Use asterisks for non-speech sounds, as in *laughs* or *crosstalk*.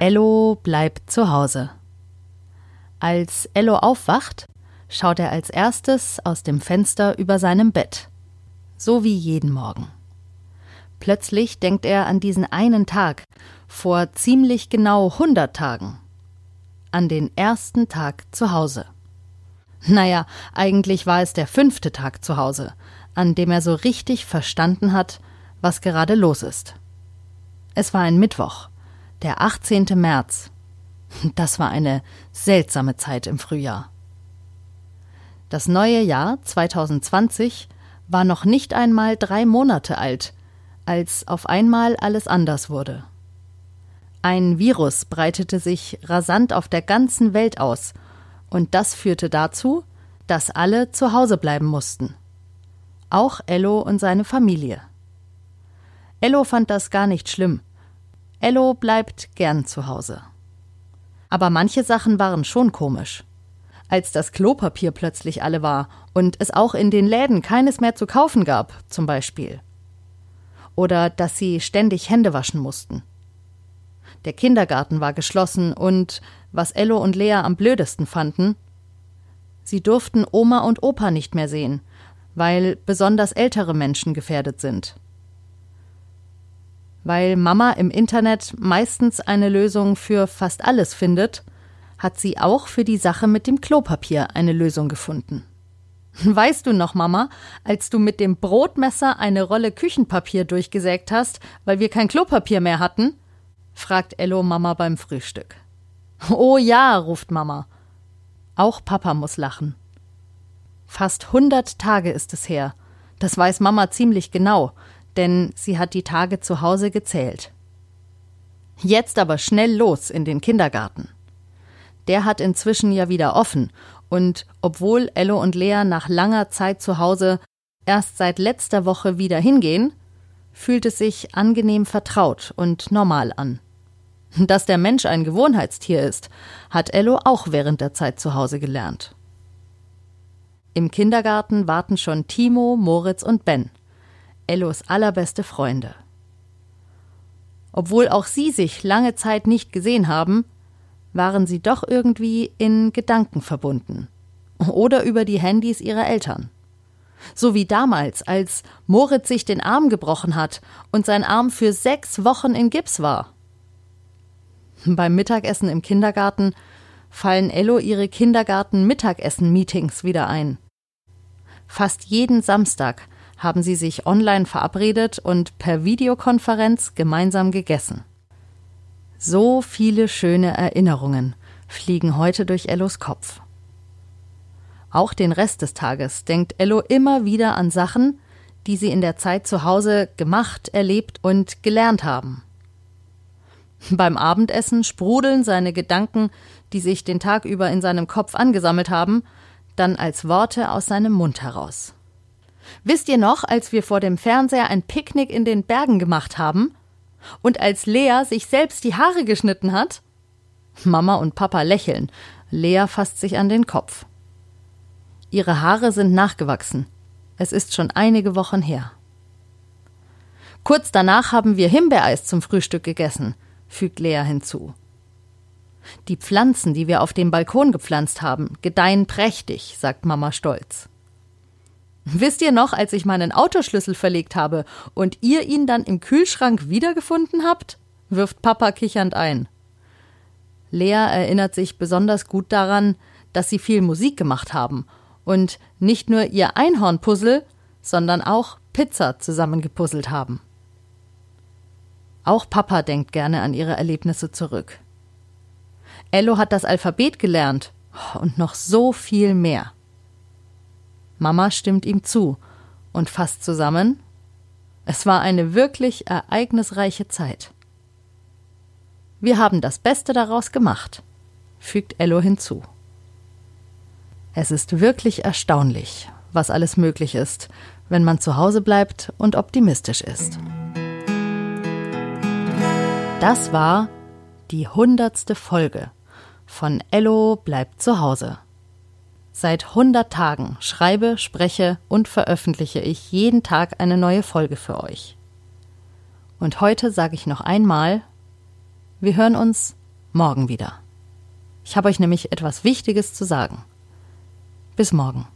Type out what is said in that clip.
Ello bleibt zu Hause. Als Ello aufwacht, schaut er als erstes aus dem Fenster über seinem Bett. So wie jeden Morgen. Plötzlich denkt er an diesen einen Tag, vor ziemlich genau 100 Tagen. An den ersten Tag zu Hause. Naja, eigentlich war es der fünfte Tag zu Hause, an dem er so richtig verstanden hat, was gerade los ist. Es war ein Mittwoch, der 18. März. Das war eine seltsame Zeit im Frühjahr. Das neue Jahr 2020 war noch nicht einmal drei Monate alt, als auf einmal alles anders wurde. Ein Virus breitete sich rasant auf der ganzen Welt aus, und das führte dazu, dass alle zu Hause bleiben mussten. Auch Ello und seine Familie. Ello fand das gar nicht schlimm. Ello bleibt gern zu Hause. Aber manche Sachen waren schon komisch. Als das Klopapier plötzlich alle war und es auch in den Läden keines mehr zu kaufen gab, zum Beispiel. Oder dass sie ständig Hände waschen mussten. Der Kindergarten war geschlossen und, was Ello und Lea am blödesten fanden, sie durften Oma und Opa nicht mehr sehen, weil besonders ältere Menschen gefährdet sind. Weil Mama im Internet meistens eine Lösung für fast alles findet, hat sie auch für die Sache mit dem Klopapier eine Lösung gefunden. *laughs* Weißt du noch, Mama, als du mit dem Brotmesser eine Rolle Küchenpapier durchgesägt hast, weil wir kein Klopapier mehr hatten? fragt Ello Mama beim Frühstück. Oh ja, ruft Mama. Auch Papa muss lachen. Fast hundert Tage ist es her. Das weiß Mama ziemlich genau, denn sie hat die Tage zu Hause gezählt. Jetzt aber schnell los in den Kindergarten. Der hat inzwischen ja wieder offen, und obwohl Ello und Lea nach langer Zeit zu Hause erst seit letzter Woche wieder hingehen, fühlt es sich angenehm vertraut und normal an. Dass der Mensch ein Gewohnheitstier ist, hat Ello auch während der Zeit zu Hause gelernt. Im Kindergarten warten schon Timo, Moritz und Ben. Ellos allerbeste Freunde. Obwohl auch sie sich lange Zeit nicht gesehen haben, waren sie doch irgendwie in Gedanken verbunden. Oder über die Handys ihrer Eltern. So wie damals, als Moritz sich den Arm gebrochen hat und sein Arm für sechs Wochen in Gips war. Beim Mittagessen im Kindergarten fallen Ello ihre Kindergarten-Mittagessen-Meetings wieder ein. Fast jeden Samstag haben sie sich online verabredet und per Videokonferenz gemeinsam gegessen. So viele schöne Erinnerungen fliegen heute durch Ellos Kopf. Auch den Rest des Tages denkt Ello immer wieder an Sachen, die sie in der Zeit zu Hause gemacht, erlebt und gelernt haben. Beim Abendessen sprudeln seine Gedanken, die sich den Tag über in seinem Kopf angesammelt haben, dann als Worte aus seinem Mund heraus. Wisst ihr noch, als wir vor dem Fernseher ein Picknick in den Bergen gemacht haben? Und als Lea sich selbst die Haare geschnitten hat? Mama und Papa lächeln. Lea fasst sich an den Kopf. Ihre Haare sind nachgewachsen. Es ist schon einige Wochen her. Kurz danach haben wir Himbeereis zum Frühstück gegessen, fügt Lea hinzu. Die Pflanzen, die wir auf dem Balkon gepflanzt haben, gedeihen prächtig, sagt Mama stolz. Wisst ihr noch, als ich meinen Autoschlüssel verlegt habe und ihr ihn dann im Kühlschrank wiedergefunden habt? wirft Papa kichernd ein. Lea erinnert sich besonders gut daran, dass sie viel Musik gemacht haben und nicht nur ihr Einhornpuzzle, sondern auch Pizza zusammengepuzzelt haben. Auch Papa denkt gerne an ihre Erlebnisse zurück. Ello hat das Alphabet gelernt und noch so viel mehr. Mama stimmt ihm zu und fasst zusammen. Es war eine wirklich ereignisreiche Zeit. Wir haben das Beste daraus gemacht, fügt Ello hinzu. Es ist wirklich erstaunlich, was alles möglich ist, wenn man zu Hause bleibt und optimistisch ist. Das war die hundertste Folge von Ello bleibt zu Hause. Seit 100 Tagen schreibe, spreche und veröffentliche ich jeden Tag eine neue Folge für euch. Und heute sage ich noch einmal, wir hören uns morgen wieder. Ich habe euch nämlich etwas Wichtiges zu sagen. Bis morgen.